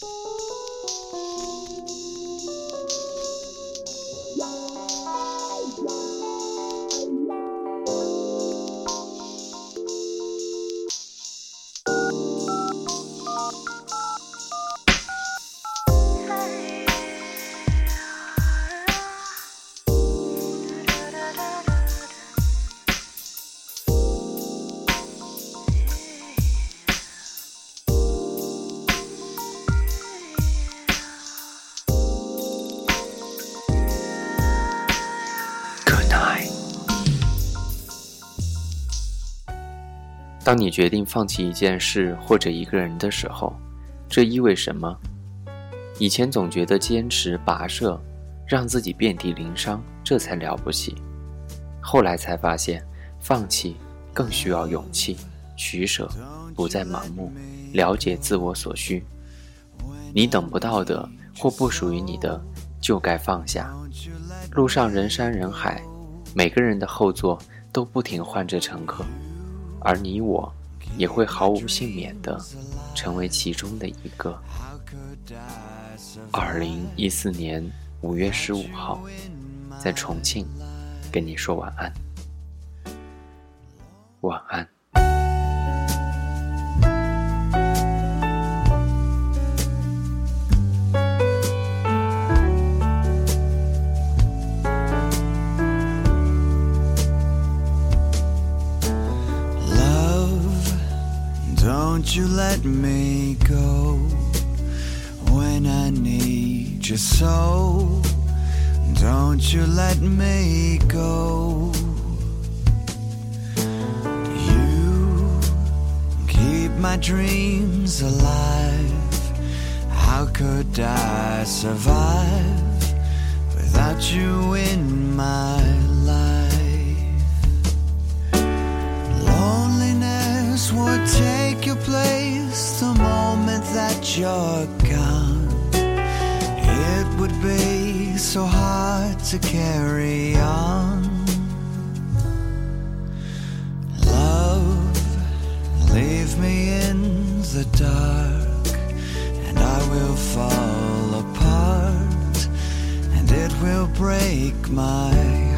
Shh. 当你决定放弃一件事或者一个人的时候，这意味什么？以前总觉得坚持跋涉，让自己遍体鳞伤，这才了不起。后来才发现，放弃更需要勇气，取舍，不再盲目，了解自我所需。你等不到的或不属于你的，就该放下。路上人山人海，每个人的后座都不停换着乘客。而你我，也会毫无幸免的成为其中的一个。二零一四年五月十五号，在重庆，跟你说晚安，晚安。Won't you let me go when I need you so? Don't you let me go. You keep my dreams alive. How could I survive you're gone. It would be so hard to carry on. Love, leave me in the dark, and I will fall apart, and it will break my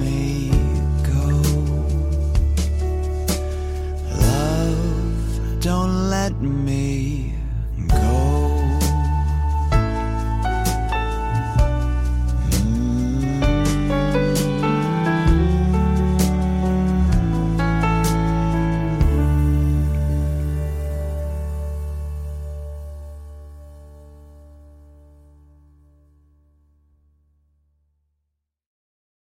don't let me go.